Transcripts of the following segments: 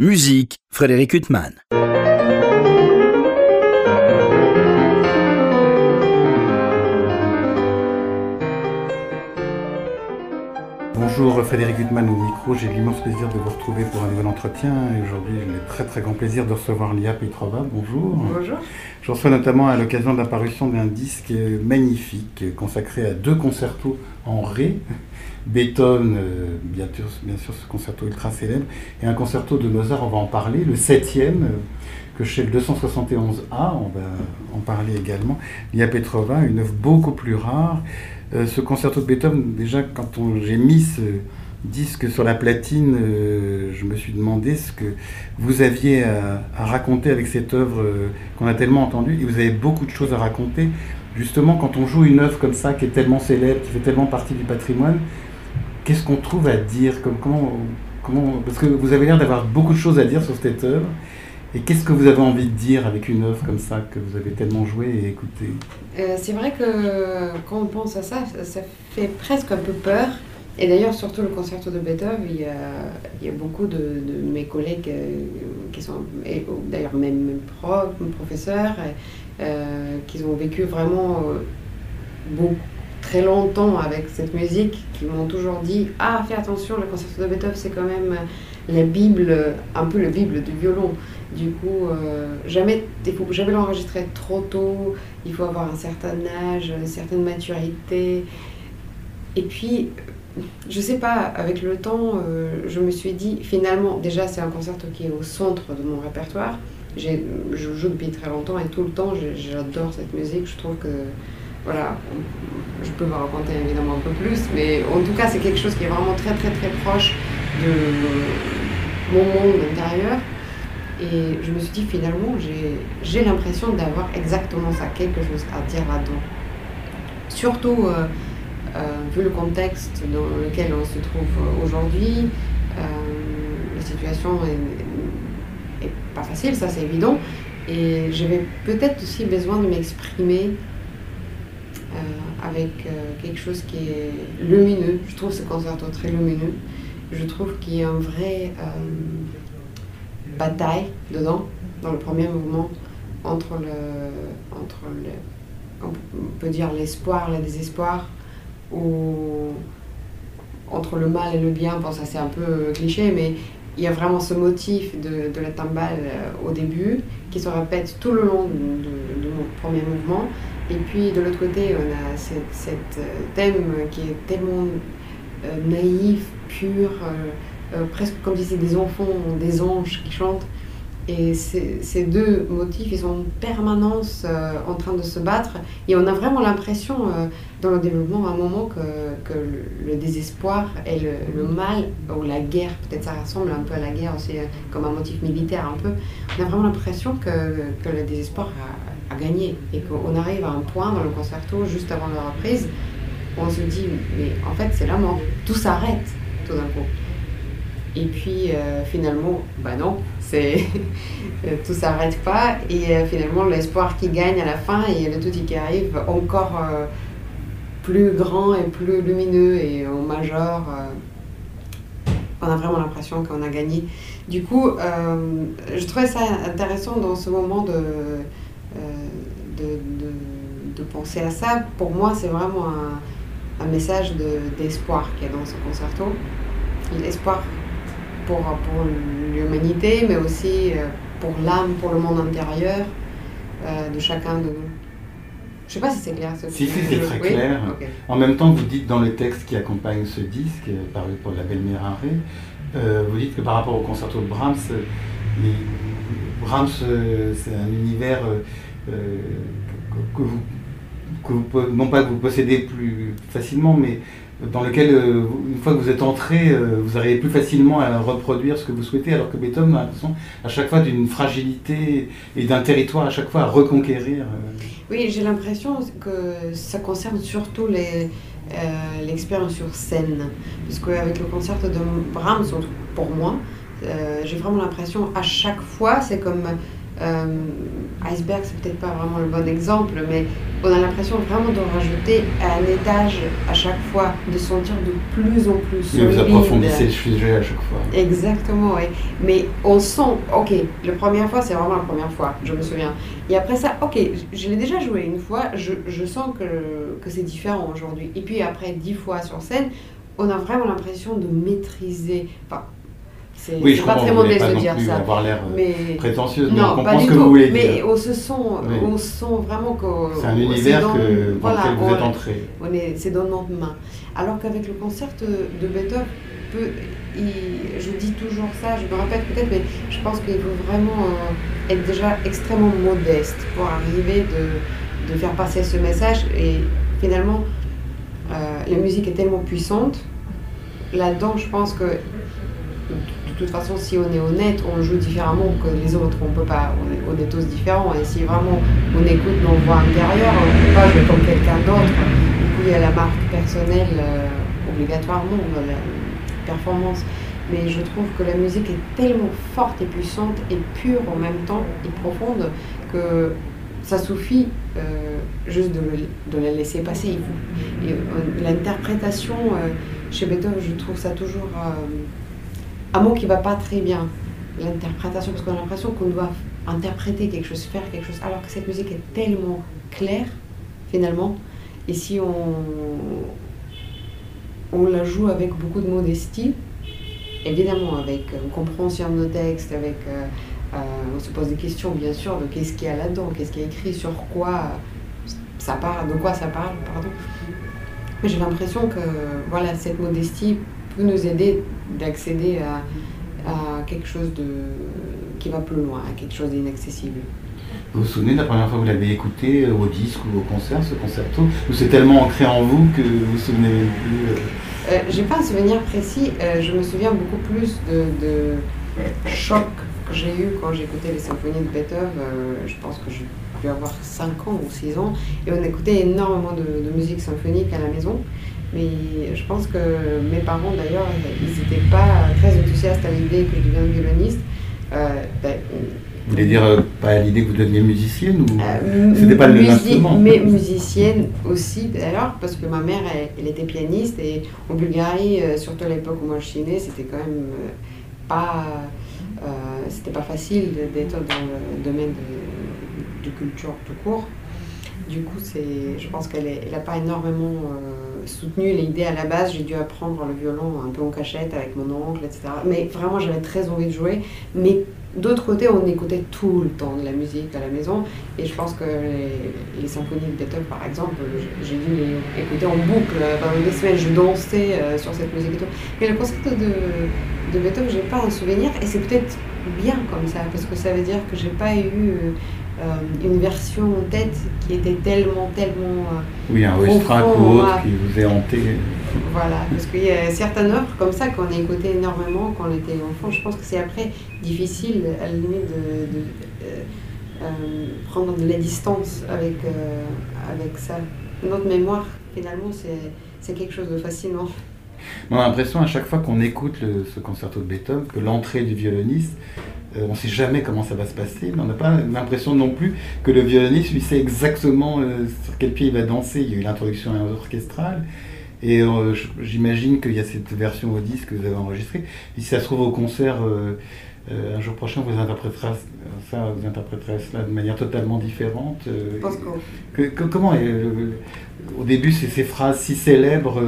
Musique, Frédéric Huttman. Bonjour Frédéric Huttman au micro, j'ai l'immense plaisir de vous retrouver pour un nouvel entretien et aujourd'hui j'ai le très très grand plaisir de recevoir Lia Petrova. Bonjour. Bonjour. Je reçois notamment à l'occasion de l'apparition d'un disque magnifique consacré à deux concertos en Ré. Beethoven, bien, sûr, bien sûr ce concerto ultra célèbre, et un concerto de Mozart, on va en parler, le septième, euh, que chez le 271A, on va en parler également. Lia Petrova, une œuvre beaucoup plus rare. Euh, ce concerto de Beethoven, déjà quand j'ai mis ce disque sur la platine, euh, je me suis demandé ce que vous aviez à, raconter avec cette œuvre qu'on a tellement entendue. Et vous avez beaucoup de choses à raconter. Justement, quand on joue une œuvre comme ça, qui est tellement célèbre, qui fait tellement partie du patrimoine, qu'est-ce qu'on trouve à dire comme, comment, comment, Parce que vous avez l'air d'avoir beaucoup de choses à dire sur cette œuvre. Et qu'est-ce que vous avez envie de dire avec une œuvre comme ça que vous avez tellement joué et écouté euh, C'est vrai que quand on pense à ça, ça fait presque un peu peur. Et d'ailleurs, surtout le concerto de Beethoven, il y a, beaucoup de, mes collègues euh, qui sont, d'ailleurs même mes profs, professeurs, euh, qui ont vécu vraiment euh, beaucoup, très longtemps avec cette musique, qui m'ont toujours dit Ah, fais attention, le concerto de Beethoven, c'est quand même la Bible, un peu la Bible du violon. Du coup, euh, jamais, il faut jamais l'enregistrer trop tôt, il faut avoir un certain âge, une certaine maturité. Et puis, je sais pas, avec le temps, euh, je me suis dit, finalement, déjà, c'est un concerto qui est au centre de mon répertoire. Je joue depuis très longtemps et tout le temps, j'adore cette musique. Je trouve que, voilà, je peux vous raconter évidemment un peu plus, mais en tout cas, c'est quelque chose qui est vraiment très, très, très proche de mon monde intérieur. Et je me suis dit, finalement, j'ai l'impression d'avoir exactement ça, quelque chose à dire là-dedans. Surtout, euh, euh, vu le contexte dans lequel on se trouve aujourd'hui, euh, la situation est, est, pas facile, ça c'est évident. Et j'avais peut-être aussi besoin de m'exprimer avec quelque chose qui est lumineux. Je trouve ce concerto très lumineux. Je trouve qu'il y a un vrai bataille dedans, dans le premier mouvement, entre le, entre on peut dire l'espoir, le désespoir, ou entre le mal et le bien, bon ça c'est un peu cliché, mais il y a vraiment ce motif de, de la timbale euh, au début qui se répète tout le long mon premier mouvement. Et puis de l'autre côté, on a cette, euh, thème qui est tellement euh, naïf, pur, euh, presque comme si c'était des enfants, des anges qui chantent. Et ces deux motifs, ils sont en permanence en train de se battre. Et on a vraiment l'impression, dans le développement, à un moment, que, que le, désespoir et le, le, mal, ou la guerre, peut-être ça ressemble un peu à la guerre aussi, comme un motif militaire un peu, on a vraiment l'impression que, que, le désespoir a, a gagné. Et qu'on arrive à un point dans le concerto, juste avant la reprise, où on se dit, mais en fait, c'est la mort. Tout s'arrête tout d'un coup. Et puis euh, finalement, bah non, c'est tout s'arrête pas. Et euh, finalement, l'espoir qui gagne à la fin et le tout qui arrive encore euh, plus grand et plus lumineux et en major. on a vraiment l'impression qu'on a gagné. Du coup, je trouvais ça intéressant dans ce moment de, de, de, de, penser à ça. Pour moi, c'est vraiment un, un message d'espoir qu'il y a dans ce concerto. L'espoir pour, pour l'humanité, mais aussi euh, pour l'âme, pour le monde intérieur euh, de chacun de nous. Je sais pas si c'est clair. Ce si, si, c'est très oui clair. Okay. En même temps, vous dites dans le texte qui accompagne ce disque, paru pour la Belle Mérare, euh, vous dites que par rapport au concerto de Brahms, les, Brahms, euh, c'est un univers euh, que, vous, non pas que vous possédez plus facilement, mais dans lequel, euh, une fois que vous êtes entré, euh, vous arrivez plus facilement à reproduire ce que vous souhaitez, alors que Beethoven a l'impression à chaque fois d'une fragilité et d'un territoire à chaque fois à reconquérir. Oui, j'ai l'impression que ça concerne surtout l'expérience sur scène. Parce qu'avec le concert de Brahms, pour moi, j'ai vraiment l'impression à chaque fois, c'est comme iceberg, c'est peut-être pas vraiment le bon exemple, mais on a l'impression vraiment de rajouter un étage à chaque fois, de sentir de plus en plus solide. vous approfondissez le sujet à chaque fois. Exactement, oui. Mais on sent, ok, la première fois, c'est vraiment la première fois, je me souviens. Et après ça, ok, je l'ai déjà joué une fois, je, je sens que, que c'est différent aujourd'hui. Et puis après dix fois sur scène, on a vraiment l'impression de maîtriser. Enfin, c'est oui, pas très modeste de dire ça. avoir l'air euh, mais... prétentieuse, mais on comprend ce que vous voulez mais dire. on se sent, on sent vraiment que c'est un univers dans, que, dans lequel vous êtes entré. c'est dans notre main. Alors qu'avec le concert de Beethoven, peut, je dis toujours ça, je me répète peut-être, mais je pense qu'il faut vraiment euh, être déjà extrêmement modeste pour arriver de, de faire passer ce message. Et finalement, euh, la musique est tellement puissante. Là-dedans, je pense que toute façon, si on est honnête, on joue différemment que les autres. On peut pas, on est, tous différents. Et si vraiment on écoute nos voix intérieures, on ne peut pas jouer comme quelqu'un d'autre. Du coup, il y a la marque personnelle euh, obligatoirement, la performance. Mais je trouve que la musique est tellement forte et puissante et pure en même temps et profonde que ça suffit euh, juste de, de, la laisser passer. Et, l'interprétation chez Beethoven, je trouve ça toujours un mot qui va pas très bien, l'interprétation, parce qu'on a l'impression qu'on doit interpréter quelque chose, faire quelque chose, alors que cette musique est tellement claire, finalement, et si on, on la joue avec beaucoup de modestie, évidemment, avec une compréhension de nos textes, avec, euh, euh, on se pose des questions, bien sûr, de qu'est-ce qu'il y a là-dedans, qu'est-ce qui est écrit, sur quoi ça parle, de quoi ça parle, pardon. Mais j'ai l'impression que, voilà, cette modestie nous aider d'accéder à, quelque chose de, qui va plus loin, à quelque chose d'inaccessible. Vous vous souvenez de la première fois que vous l'avez écouté euh, au disque ou au concert, ce concerto Ou c'est tellement ancré en vous que vous vous souvenez plus euh... euh J'ai pas un souvenir précis, euh, je me souviens beaucoup plus de, de choc que j'ai eu quand j'écoutais les symphonies de Beethoven. je pense que j'ai pu avoir 5 ans ou 6 ans et on écoutait énormément de, de musique symphonique à la maison. Mais je pense que mes parents, d'ailleurs, ils n'étaient pas très enthousiastes à l'idée que je devienne violoniste. Euh, ben, vous voulez dire euh, pas à l'idée que vous deveniez musicienne ou euh, c'était pas le instrument Mais musicienne aussi d'ailleurs parce que ma mère elle, était pianiste et en Bulgarie surtout à l'époque où moi je suis née c'était quand même pas c'était pas facile d'être dans le domaine de, de culture tout court. Du coup, c'est, je pense qu'elle n'a pas énormément soutenu l'idée à la base. J'ai dû apprendre le violon un peu en cachette avec mon oncle, etc. Mais vraiment, j'avais très envie de jouer. Mais d'autre côté, on écoutait tout le temps de la musique à la maison. Et je pense que les, symphonies de Beethoven, par exemple, j'ai dû les écouter en boucle pendant des semaines. Je dansais euh, sur cette musique et tout. Mais le concept de, de Beethoven, j'ai pas un souvenir. Et c'est peut-être bien comme ça, parce que ça veut dire que j'ai pas eu euh, une version en tête qui était tellement, tellement. Euh, oui, un Westrak ou autre qui vous est hanté. Voilà, parce qu'il y a certaines œuvres comme ça qu'on a écoutées énormément quand on était enfant. Je pense que c'est après difficile, à la limite, de, prendre de la distance avec, avec ça. Notre mémoire, finalement, c'est quelque chose de fascinant. On a l'impression à chaque fois qu'on écoute ce concerto de Beethoven que l'entrée du violoniste, euh, on ne sait jamais comment ça va se passer, mais on n'a pas l'impression non plus que le violoniste lui sait exactement euh, sur quel pied il va danser. Il y a eu l'introduction orchestrale. Et euh, j'imagine qu'il y a cette version au disque que vous avez enregistrée. Et si ça se trouve au concert un jour prochain, vous interpréterez ça, vous interpréterez cela de manière totalement différente. comment Au début, c'est ces phrases si célèbres,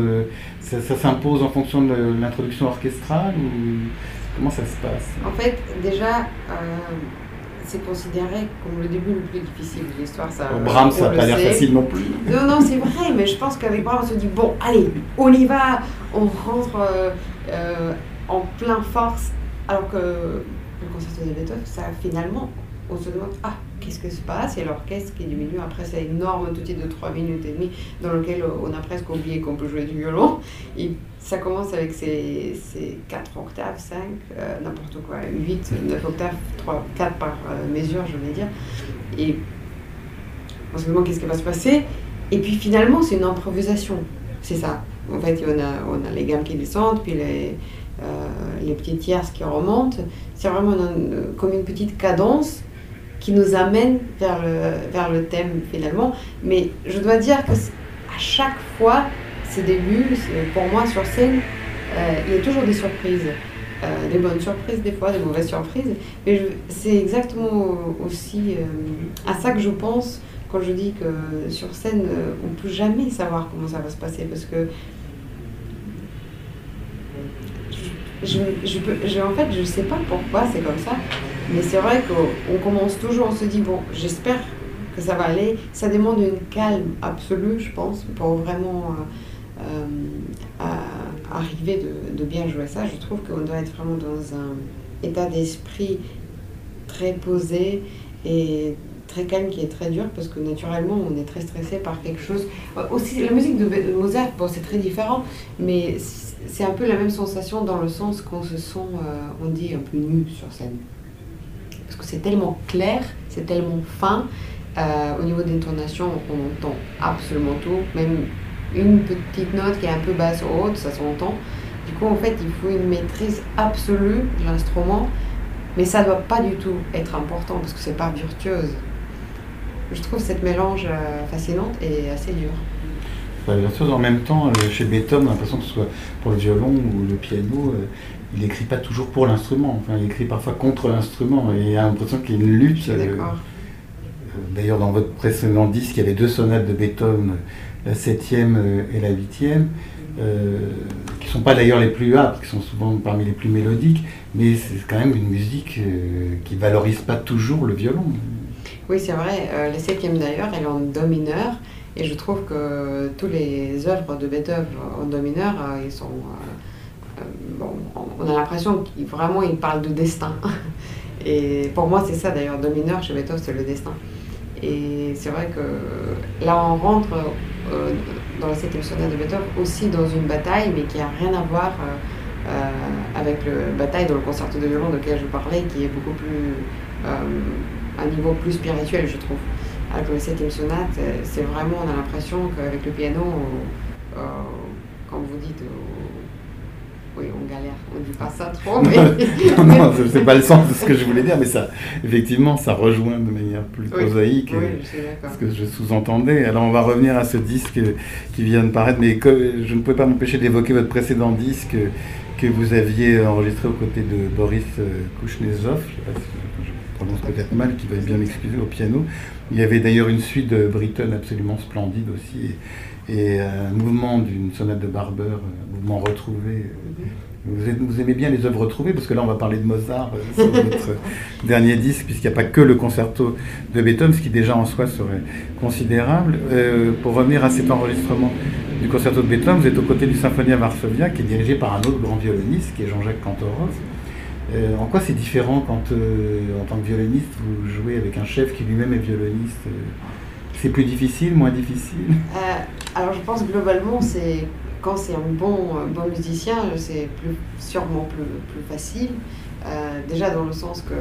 ça, ça s'impose en fonction de l'introduction orchestrale ou Comment ça se passe? En fait, déjà, euh, c'est considéré comme le début le plus difficile de l'histoire. Ça, Brahms, ça n'a pas l'air facile non plus. Non, non, c'est vrai, mais je pense qu'avec Brahms, on se dit bon, allez, on y va, on rentre euh, euh, en plein force. Alors que le concert de Beethoven, ça finalement, on se demande ah, qu'est-ce que se passe? Et l'orchestre qui diminue après c'est énorme outil de 3 minutes et demie dans lequel on a presque oublié qu'on peut jouer du violon? Et ça commence avec ces, ces 4 octaves, 5, euh, n'importe quoi, 8, 9 octaves, 3, 4 par euh, mesure, je vais dire. Et on se demande qu'est-ce qui va se passer. Et puis finalement, c'est une improvisation. C'est ça. En fait, on a, on a les gammes qui descendent, puis les, euh, les petites tierces qui remontent. C'est vraiment comme une petite cadence qui nous amène vers le, vers le thème finalement. Mais je dois dire que à chaque fois, ces débuts, pour moi sur scène, euh, il y a toujours des surprises. Euh, des bonnes surprises des fois, des mauvaises surprises. Mais c'est exactement aussi euh, à ça que je pense quand je dis que sur scène, on ne peut jamais savoir comment ça va se passer parce que je, je, je, en fait, je ne sais pas pourquoi c'est comme ça, mais c'est vrai qu'on commence toujours, on se dit, bon, j'espère que ça va aller. Ça demande une calme absolue, je pense, pour vraiment euh, arriver de, bien jouer ça. Je trouve qu'on doit être vraiment dans un état d'esprit très posé et très calme qui est très dur parce que naturellement on est très stressé par quelque chose. Euh, aussi la musique de, Mozart, bon c'est très différent, mais c'est un peu la même sensation dans le sens qu'on se sent, on dit, un peu nu sur scène. Parce que c'est tellement clair, c'est tellement fin, euh, au niveau d'intonation, on entend absolument tout, même une petite note qui est un peu basse ou haute, ça s'entend. Du coup, en fait, il faut une maîtrise absolue de l'instrument, mais ça ne doit pas du tout être important parce que c'est pas virtuose. Je trouve cette mélange euh, fascinante et assez dur. Pas virtuose en même temps, euh, chez Beethoven, on a l'impression que ce soit pour le violon ou le piano, il n'écrit pas toujours pour l'instrument. Enfin, il écrit parfois contre l'instrument et il a l'impression qu'il y a une lutte. D'accord D'ailleurs, dans votre précédent disque, il y avait deux sonates de Beethoven, la septième euh, et la huitième, euh, qui ne sont pas d'ailleurs les plus âpres, qui sont souvent parmi les plus mélodiques, mais c'est quand même une musique euh, qui ne valorise pas toujours le violon. Oui, c'est vrai. la septième d'ailleurs, elle est en do mineur, et je trouve que toutes les œuvres de Beethoven en do mineur, ils sont... bon, on a l'impression qu'il vraiment il de destin. Et pour moi, c'est ça d'ailleurs, do mineur chez Beethoven, c'est le destin. Et c'est vrai que là, on rentre euh, dans la septième sonate de Beethoven aussi dans une bataille, mais qui n'a rien à voir euh, euh, avec la bataille dans le concerto de violon de je parlais, qui est beaucoup plus. un niveau plus spirituel, je trouve. Avec la septième sonate, c'est vraiment, on a l'impression qu'avec le piano, comme vous dites, oui, on galère, on ne dit pas ça trop, mais... non, non, c'est pas le sens de ce que je voulais dire, mais ça, effectivement, ça rejoint de manière plus prosaïque ce que je sous-entendais. Alors on va revenir à ce disque qui vient de paraître, mais je ne pouvais pas m'empêcher d'évoquer votre précédent disque que vous aviez enregistré aux côtés de Boris euh, Kouchnezov, je, je prononce peut-être mal, qui va bien m'excuser, au piano. Il y avait d'ailleurs une suite de Britton absolument splendide aussi et un mouvement d'une sonate de Barber, un mouvement retrouvé. Vous, aimez bien les œuvres retrouvées, parce que là on va parler de Mozart euh, sur notre dernier disque, puisqu'il n'y a pas que le concerto de Beethoven, ce qui déjà en soi serait considérable. Euh, pour revenir à cet enregistrement du concerto de Beethoven, vous êtes aux côtés du Symphonia Varsovia, qui est dirigé par un autre grand violoniste, qui est Jean-Jacques Kantorov. Euh, en quoi c'est différent quand, en tant que violoniste, vous jouez avec un chef qui lui-même est violoniste c'est plus difficile, moins difficile? Euh, Alors je pense globalement, c'est quand c'est un bon, bon musicien, c'est plus, sûrement plus, plus facile. Euh, déjà dans le sens que,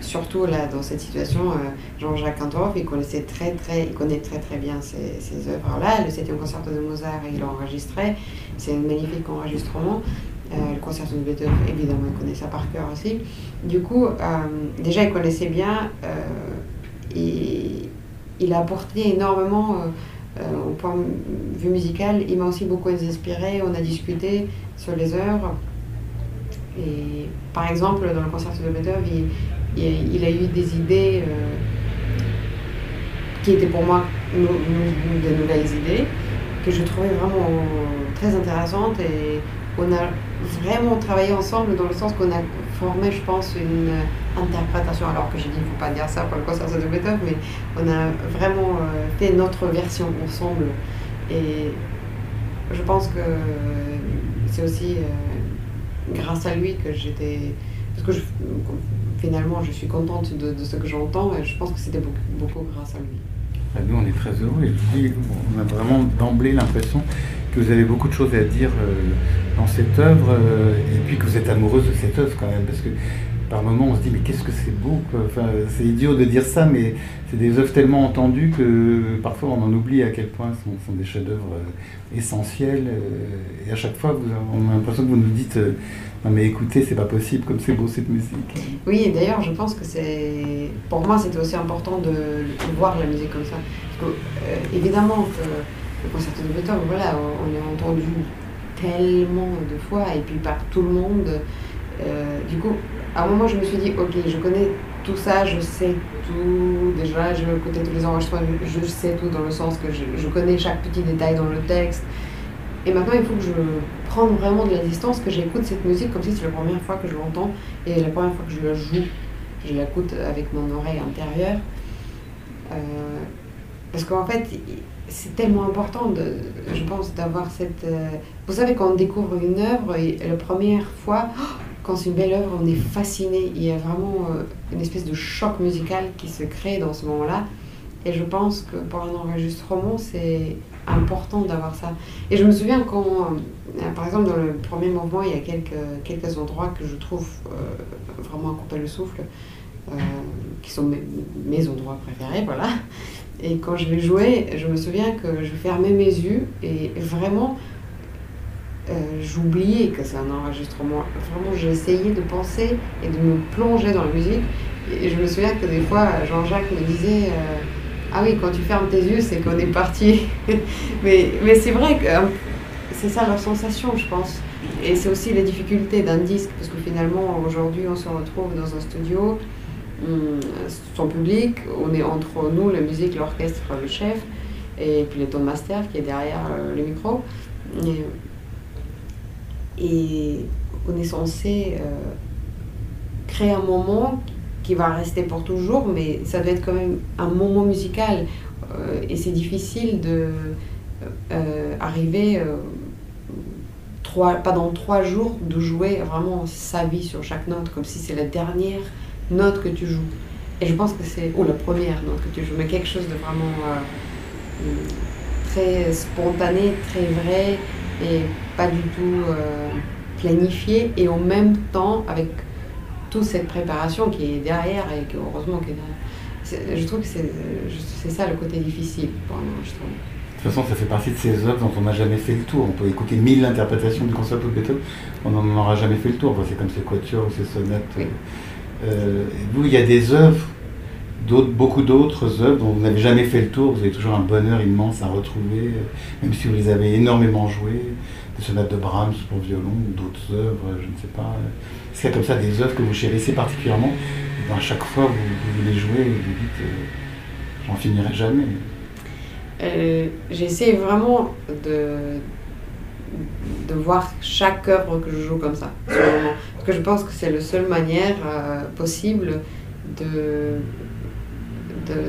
surtout là dans cette situation, euh, Jean-Jacques Cantorov, il connaissait très très, il connaît très très bien ces, ces œuvres-là. Le septième concerto de Mozart, il l'a enregistré. C'est un magnifique enregistrement. le concerto de Beethoven, évidemment, il connaît ça par cœur aussi. Du coup, déjà, il connaissait bien et il a apporté énormément euh, euh, au point de vue musical. Il m'a aussi beaucoup inspiré, on a discuté sur les œuvres. Et par exemple, dans le concert de Beethoven, il, a eu des idées euh, qui étaient pour moi de nouvelles idées, que je trouvais vraiment très intéressantes. Et on a vraiment travaillé ensemble dans le sens qu'on a formé, je pense, une interprétation, alors que j'ai dit, il ne faut pas dire ça pour le concert de Beethoven, mais on a vraiment euh, fait notre version ensemble. Et je pense que c'est aussi euh, grâce à lui que j'étais... Parce que finalement, je suis contente de, ce que j'entends et je pense que c'était beaucoup, grâce à lui. Bah, nous, on est très heureux et on a vraiment d'emblée l'impression que vous avez beaucoup de choses à dire euh, dans cette œuvre et puis que vous êtes amoureuse de cette œuvre quand même. Parce que par moments on se dit mais qu'est-ce que c'est beau Enfin, c'est idiot de dire ça, mais c'est des œuvres tellement entendues que parfois on en oublie à quel point ce sont, des chefs-d'œuvre euh, essentiels. Euh, et à chaque fois, on a l'impression que vous nous dites non mais écoutez, c'est pas possible comme c'est beau cette musique. Oui, et d'ailleurs, je pense que c'est. Pour moi, c'était aussi important de, voir la musique comme ça. Parce que, évidemment, que le concerto de Beethoven, voilà, on l'a entendu tellement de fois et puis par tout le monde. Euh, du coup, à un moment, je me suis dit, ok, je connais tout ça, je sais tout. Déjà, je connais tous les enregistrements, je, sais tout dans le sens que je, connais chaque petit détail dans le texte. Et maintenant, il faut que je prenne vraiment de la distance, que j'écoute cette musique comme si c'est la première fois que je l'entends et la première fois que je la joue. Je l'écoute avec mon oreille intérieure. Euh, parce qu'en fait, c'est tellement important, de, je pense, d'avoir cette... Euh, vous savez, quand on découvre une œuvre, et la première fois, quand c'est une belle œuvre, on est fasciné. Il y a vraiment euh, une espèce de choc musical qui se crée dans ce moment-là. Et je pense que pour un enregistrement, c'est important d'avoir ça. Et je me souviens quand, euh, par exemple, dans le premier mouvement, il y a quelques, quelques endroits que je trouve vraiment à couper le souffle, qui sont mes endroits préférés, voilà. Et quand je l'ai joué, je me souviens que je fermais mes yeux et vraiment, euh, j'oubliais que c'est un enregistrement. Vraiment, j'essayais de penser et de me plonger dans la musique. Et je me souviens que des fois, Jean-Jacques me disait euh, Ah oui, quand tu fermes tes yeux, c'est qu'on est parti. mais mais c'est vrai que euh, c'est ça leur sensation, je pense. Et c'est aussi les difficultés d'un disque, parce que finalement, aujourd'hui, on se retrouve dans un studio son public, on est entre nous, la musique, l'orchestre, le chef, et puis le ton master qui est derrière euh, le micro. Et, on est censé euh, créer un moment qui va rester pour toujours, mais ça doit être quand même un moment musical. Euh, et c'est difficile de arriver trois, pendant trois jours de jouer vraiment sa vie sur chaque note, comme si c'est la dernière note que tu joues. Et je pense que c'est, ou la première note que tu joues, mais quelque chose de vraiment euh, très spontané, très vrai et pas du tout euh, planifié. Et en même temps, avec toute cette préparation qui est derrière et que heureusement qui est Je trouve que c'est ça le côté difficile pour un enregistrement. De toute façon, ça fait partie de ces œuvres dont on n'a jamais fait le tour. On peut écouter mille interprétations du concerto de Beethoven, on n'en aura jamais fait le tour. c'est comme ces quatuors ou ces sonates. Euh, vous, il y a des œuvres, beaucoup d'autres œuvres dont vous n'avez jamais fait le tour, vous avez toujours un bonheur immense à retrouver, euh, même si vous les avez énormément jouées, des sonates de Brahms pour violon d'autres œuvres, je ne sais pas. Est-ce qu'il y a comme ça des œuvres que vous chérissez particulièrement et à chaque fois vous, vous les jouez et vous dites euh, j'en finirai jamais. J'essaie vraiment de, de voir chaque œuvre que je joue comme ça, que je pense que c'est la seule manière euh, possible de,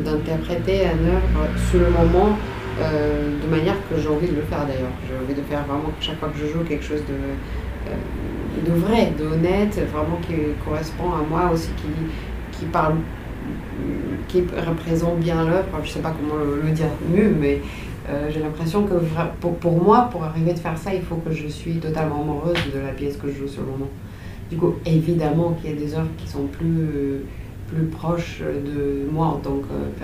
d'interpréter un œuvre sur le moment euh, de manière que j'ai envie de le faire d'ailleurs. J'ai envie de faire vraiment chaque fois que je joue quelque chose de, euh, de vrai, de honnête, vraiment qui correspond à moi aussi, qui, qui parle, qui représente bien l'œuvre. Je ne sais pas comment le, dire mieux, mais j'ai l'impression que pour, pour, moi, pour arriver à faire ça, il faut que je suis totalement amoureuse de la pièce que je joue sur le moment. Du coup, évidemment qu'il y a des œuvres qui sont plus, plus proches de moi en tant que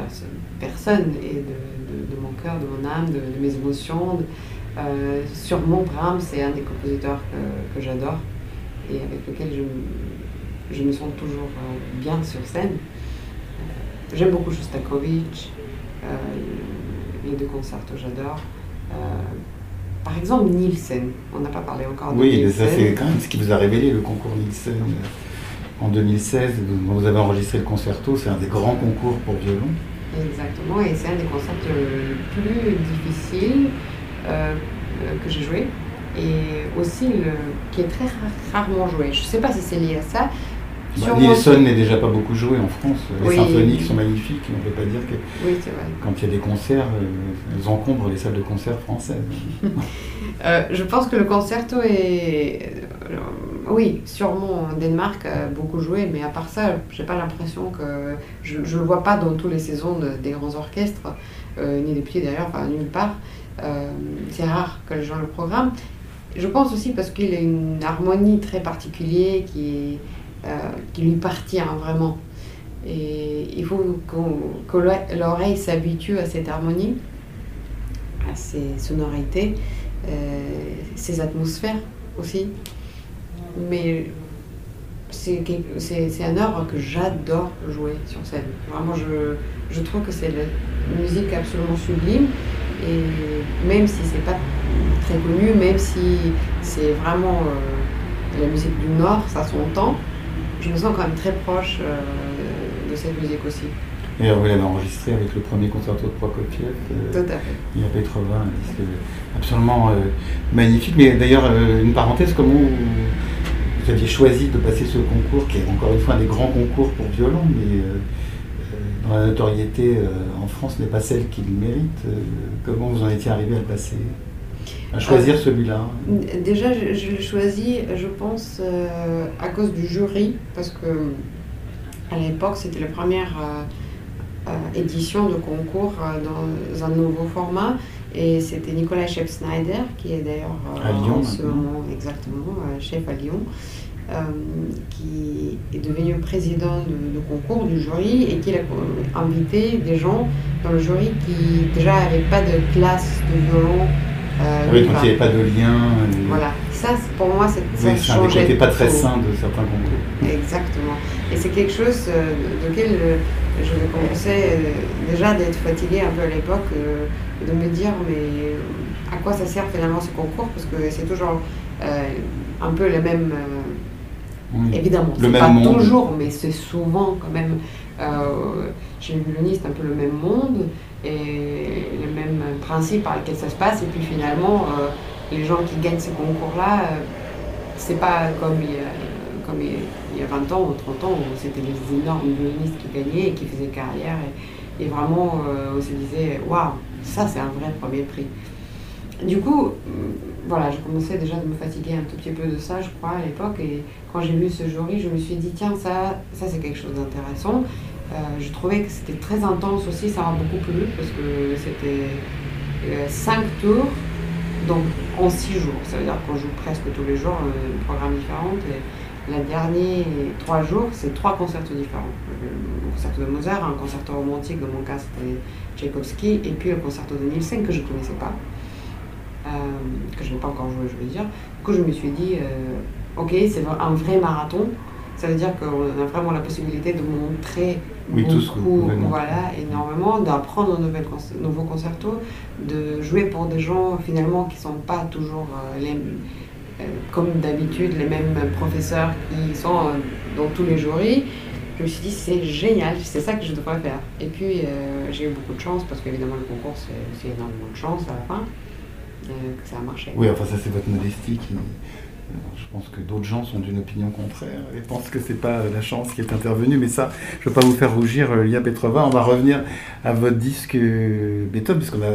personne et de, mon cœur, de mon âme, de, mes émotions. Euh, sûrement, Brahms, c'est un des compositeurs que, j'adore et avec lequel je, me sens toujours euh, bien sur scène. Euh, j'aime beaucoup Shostakovich de concertos, j'adore. Euh, par exemple, Nielsen, on n'a pas parlé encore de oui, Nielsen. Oui, ça c'est quand même ce qui vous a révélé le concours Nielsen euh, en 2016. Vous avez enregistré le concerto, c'est un des grands concours pour violon. Exactement, et c'est un des concerts les plus difficiles euh, que j'ai joué et aussi le, qui est très rarement joué. Je ne sais pas si c'est lié à ça, Nielsen n'est déjà pas beaucoup joué en France. Les symphoniques sont magnifiques. On ne peut pas dire que quand il y a des concerts, euh, elles encombrent les salles de concert françaises. Euh, je pense que le concerto est. Euh, oui, sûrement en Danemark beaucoup joué, mais à part ça, j'ai pas l'impression que. Je ne le vois pas dans toutes les saisons des grands orchestres, ni des petits d'ailleurs, enfin nulle part. c'est rare que les gens le programme. Je pense aussi parce qu'il a une harmonie très particulière qui est qui lui appartient vraiment. Et il faut que l'oreille s'habitue à cette harmonie, à ces sonorités, ces atmosphères aussi. Mais c'est un œuvre que j'adore jouer sur scène. Vraiment, je, je trouve que c'est une musique absolument sublime. Et même si c'est pas très connu, même si c'est vraiment euh, la musique du Nord, ça s'entend, je me sens quand même très proche euh, de cette musique aussi. Et vous l'avez enregistré avec le premier concerto de Prokofiev. Euh, Tout à fait. Il y a 80, un disque absolument magnifique. Mais d'ailleurs, une parenthèse, comment vous, aviez choisi de passer ce concours, qui est encore une fois un des grands concours pour violon, mais la notoriété euh, en France n'est pas celle qu'il mérite. Euh, comment vous en étiez arrivé à le passer? À choisir euh, celui-là Déjà, je, l'ai choisi, je pense, à cause du jury, parce que à l'époque, c'était la première édition de concours dans un nouveau format. Et c'était Nicolas Chef-Snyder, qui est d'ailleurs en ce moment exactement chef à Lyon, euh, qui est devenu président de, concours du jury et qui a invité des gens dans le jury qui déjà n'avaient pas de classe de violon. Euh, oui, donc il n'y avait pas de lien. Voilà, ça pour moi, ça oui, changeait. pas très sain de certains concours. Exactement. Et c'est quelque chose euh, de lequel je commençais déjà d'être fatiguée un peu à l'époque, de me dire mais à quoi ça sert finalement ce concours? Parce que c'est toujours un peu le même Évidemment, c'est pas toujours, mais c'est souvent quand même euh, chez les violonistes un peu le même monde et le même principe par lequel ça se passe. Et puis finalement, euh, les gens qui gagnent ces concours-là, euh, c'est pas comme il, y a, comme il y a 20 ans ou 30 ans où c'était les énormes violonistes qui gagnaient et qui faisaient carrière. Et, et vraiment, on se disait, waouh, ça c'est un vrai premier prix. Du coup, voilà, je commençais déjà à me fatiguer un tout petit peu de ça, je crois, à l'époque. Et quand j'ai vu ce jury, je me suis dit, tiens, ça, ça c'est quelque chose d'intéressant. Euh, je trouvais que c'était très intense aussi, ça m'a beaucoup plu, parce que c'était euh, cinq tours, donc en six jours. Ça veut dire qu'on joue presque tous les jours euh, un programme différent. Et la dernière trois jours, c'est trois concerts différents. Le concerto de Mozart, un concerto romantique, dans mon cas c'était Tchaïkovski, et puis le concerto de Nielsen que je ne connaissais pas. Euh, que je n'ai pas encore joué, je veux dire, que je me suis dit, euh, ok, c'est un vrai marathon. Ça veut dire qu'on a vraiment la possibilité de montrer beaucoup, voilà, énormément, d'apprendre un nouveau concerto, de jouer pour des gens finalement qui ne sont pas toujours euh, les, comme d'habitude les mêmes professeurs qui sont dans tous les jurys. Je me suis dit, c'est génial, c'est ça que je devrais faire. Et puis, j'ai eu beaucoup de chance, parce qu'évidemment, le concours, c'est énormément de chance à la fin. Que ça a marché. Oui, enfin ça c'est votre modestie qui... Je pense que d'autres gens sont d'une opinion contraire et pensent que c'est pas la chance qui est intervenue, mais ça, je ne veux pas vous faire rougir, euh, Lia Petrova. On va revenir à votre disque euh, Beethoven, puisqu'on a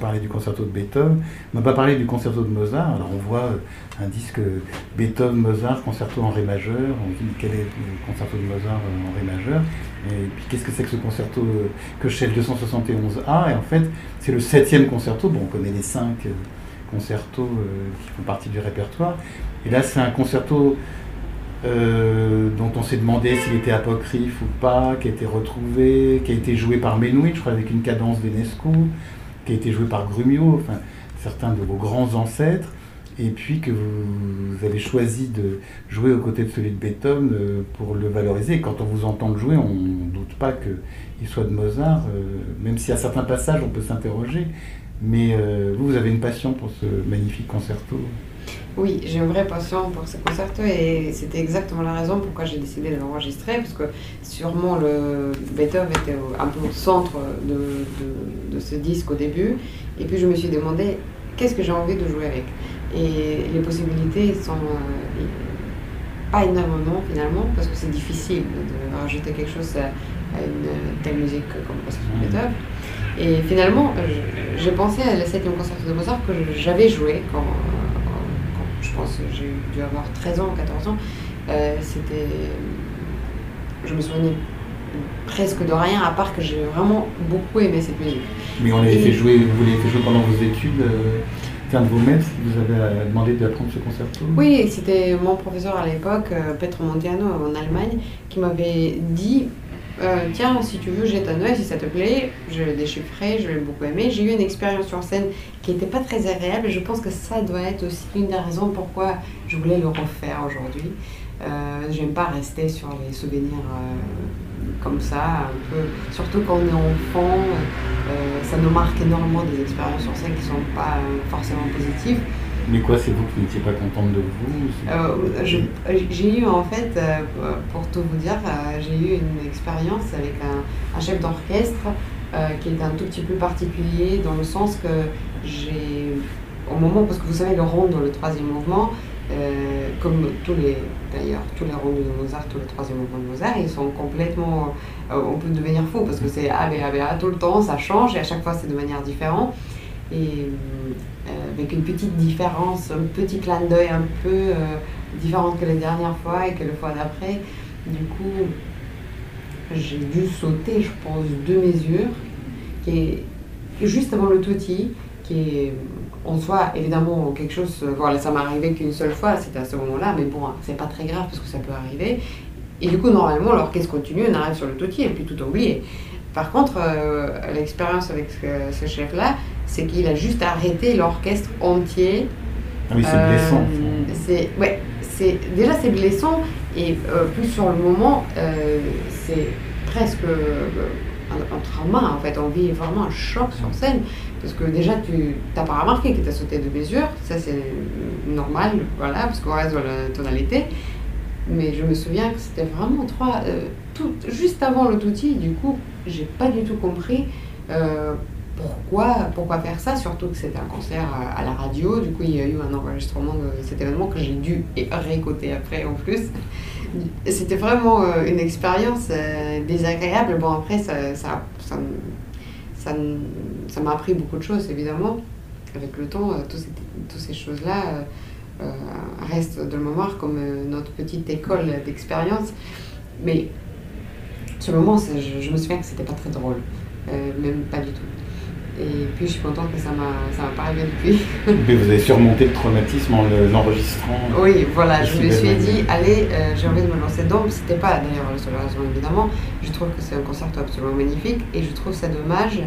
parlé du concerto de Beethoven. On n'a pas parlé du concerto de Mozart. Alors on voit un disque Beethoven-Mozart, concerto en Ré majeur. On dit quel est le concerto de Mozart en Ré majeur? Et puis qu'est-ce que c'est que ce concerto que sais le 271A Et en fait, c'est le septième concerto. Bon, on connaît les cinq concertos euh, qui font partie du répertoire. Et là, c'est un concerto euh, dont on s'est demandé s'il était apocryphe ou pas, qui a été retrouvé, qui a été joué par Menouit, je crois, avec une cadence d'Enescu, qui a été joué par Grumio, enfin, certains de vos grands ancêtres et puis que vous, avez choisi de jouer aux côtés de celui de Beethoven euh, pour le valoriser. Quand on vous entend jouer, on ne doute pas qu'il soit de Mozart, euh, même si à certains passages on peut s'interroger. Mais vous, vous avez une passion pour ce magnifique concerto. Oui, j'ai une vraie passion pour ce concerto et c'était exactement la raison pourquoi j'ai décidé de l'enregistrer, parce que sûrement le Beethoven était un peu au centre de, de, de ce disque au début. Et puis je me suis demandé qu'est-ce que j'ai envie de jouer avec? Et les possibilités sont euh, pas énormément finalement, parce que c'est difficile de rajouter quelque chose à, une telle musique comme le de Beethoven. Et finalement, j'ai pensé à la 7 concerto de Mozart que j'avais joué quand, je pense que j'ai dû avoir 13 ans ou 14 ans. Euh, c'était. Je me souvenais presque de rien, à part que j'ai vraiment beaucoup aimé cette musique. Mais on l'avait fait jouer, vous l'avez fait jouer pendant vos études euh, de vos maîtres qui vous avait demandé d'apprendre ce concerto Oui, c'était mon professeur à l'époque, euh, Petro Montiano en Allemagne, qui m'avait dit euh, Tiens, si tu veux, jette un oeil, si ça te plaît. Je l'ai déchiffré, je l'ai beaucoup aimé. J'ai eu une expérience sur scène qui n'était pas très agréable et je pense que ça doit être aussi une des raisons pourquoi je voulais le refaire aujourd'hui. Euh, J'aime pas rester sur les souvenirs comme ça, un peu, surtout quand on est enfant, euh, ça nous marque énormément des expériences sur scène qui ne sont pas euh, forcément positives. Mais quoi, c'est vous qui n'étiez pas contente de vous euh, J'ai eu en fait, pour tout vous dire, j'ai eu une expérience avec un, chef d'orchestre qui est un tout petit peu particulier dans le sens que j'ai, au moment, parce que vous savez, le rond dans le troisième mouvement, euh, comme tous les, d'ailleurs, tous les ronds de Mozart, tous les troisième mouvements de Mozart, ils sont complètement, euh, on peut devenir fou parce que c'est A, B, A, B, A tout le temps, ça change et à chaque fois c'est de manière différente. Et euh, avec une petite différence, un petit clin d'œil un peu différente que les dernières fois et que le fois d'après. Du coup, j'ai dû sauter, je pense, deux mesures, qui est juste avant le tutti, qui est en soi, évidemment, quelque chose, euh, voilà, ça m'est arrivé qu'une seule fois, c'était à ce moment-là, mais bon, c'est pas très grave parce que ça peut arriver. Et du coup, normalement, l'orchestre continue, on arrive sur le toutier et puis tout oublié. Par contre, euh, l'expérience avec ce, chef-là, c'est qu'il a juste arrêté l'orchestre entier. Ah oui, c'est euh, blessant. C'est, ouais, c'est, déjà c'est blessant et plus sur le moment, c'est presque un, trauma en fait. On vit vraiment un choc sur scène. Parce que déjà, tu n'as pas remarqué tu as sauté de mesure, ça c'est normal, voilà, parce qu'on reste dans la tonalité. Mais je me souviens que c'était vraiment trois. Euh, tout, juste avant le touti, du coup, j'ai pas du tout compris euh, pourquoi, pourquoi faire ça, surtout que c'était un concert à, la radio. Du coup, il y a eu un enregistrement de cet événement que j'ai dû réécouter après en plus. C'était vraiment euh, une expérience désagréable. Bon, après, ça, ça, ça ça m'a appris beaucoup de choses, évidemment. Avec le temps, euh, toutes ces choses-là euh, euh, restent de mémoire comme notre petite école d'expérience. Mais sur le moment, je, me souviens que c'était pas très drôle, même pas du tout. Et puis je suis contente que ça m'a pas arrivé depuis. Mais vous avez surmonté le traumatisme en l'enregistrant. oui, voilà, je me suis dit, allez, j'ai envie de me lancer dedans. C'était pas d'ailleurs la seule raison évidemment. Je trouve que c'est un concerto absolument magnifique et je trouve ça dommage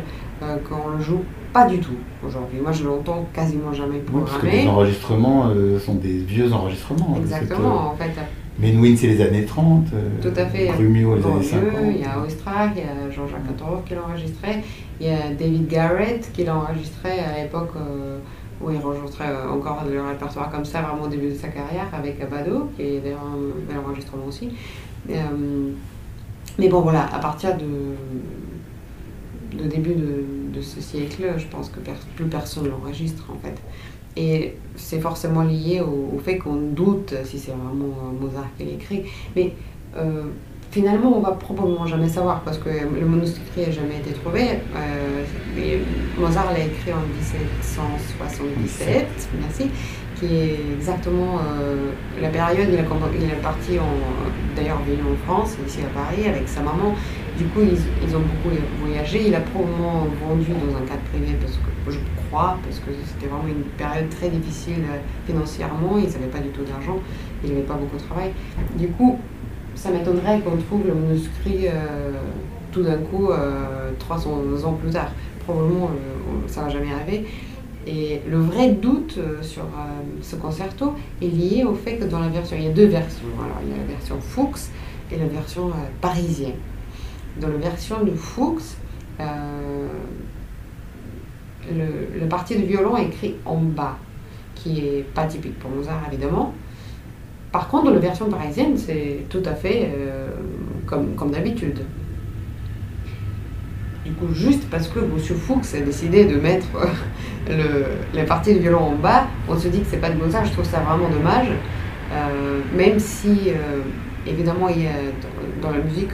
euh, qu'on le joue pas du tout aujourd'hui. Moi, je l'entends quasiment jamais programmé. parce que les enregistrements euh, sont des vieux enregistrements. Exactement, en fait. Menuhin, c'est les années 30. Euh, tout à fait. Brumio, les années 50. Il y a Ostrach, il y a Jean-Jacques Cantorov qui l'a enregistré. Il y a David Garrett qui l'a enregistré à l'époque où il enregistrait encore le répertoire comme ça, vraiment au début de sa carrière, avec Abado, qui est d'ailleurs un bel enregistrement aussi. mais bon, voilà, à partir de le début de, ce siècle, je pense que plus personne l'enregistre en fait. Et c'est forcément lié au, fait qu'on doute si c'est vraiment Mozart qui l'a écrit. Mais euh, finalement, on va probablement jamais savoir parce que le manuscrit n'a jamais été trouvé. Euh, Mozart l'a écrit en 1777, merci, qui est exactement euh, la période, il, il est parti d'ailleurs venu en France, ici à Paris, avec sa maman. Du coup, ils, ont beaucoup voyagé. Il a probablement vendu dans un cadre privé, parce que je crois, parce que c'était vraiment une période très difficile euh, financièrement. Ils n'avaient pas du tout d'argent, il n'avait pas beaucoup de travail. Du coup, ça m'étonnerait qu'on trouve le manuscrit euh, tout d'un coup 300 ans plus tard. Probablement, ça ne va jamais arriver. Et le vrai doute euh, sur euh, ce concerto est lié au fait que dans la version, il y a deux versions. Alors, il y a la version Fuchs et la version euh, parisienne. Dans la version de Fuchs, le, le, parti de violon est écrit en bas, qui est pas typique pour Mozart évidemment. Par contre, dans la version parisienne, c'est tout à fait comme, comme d'habitude. Du coup, juste parce que M. Fuchs a décidé de mettre le, la partie de violon en bas, on se dit que c'est pas de Mozart. Je trouve ça vraiment dommage. Euh, même si, euh, évidemment, il y a dans, la musique,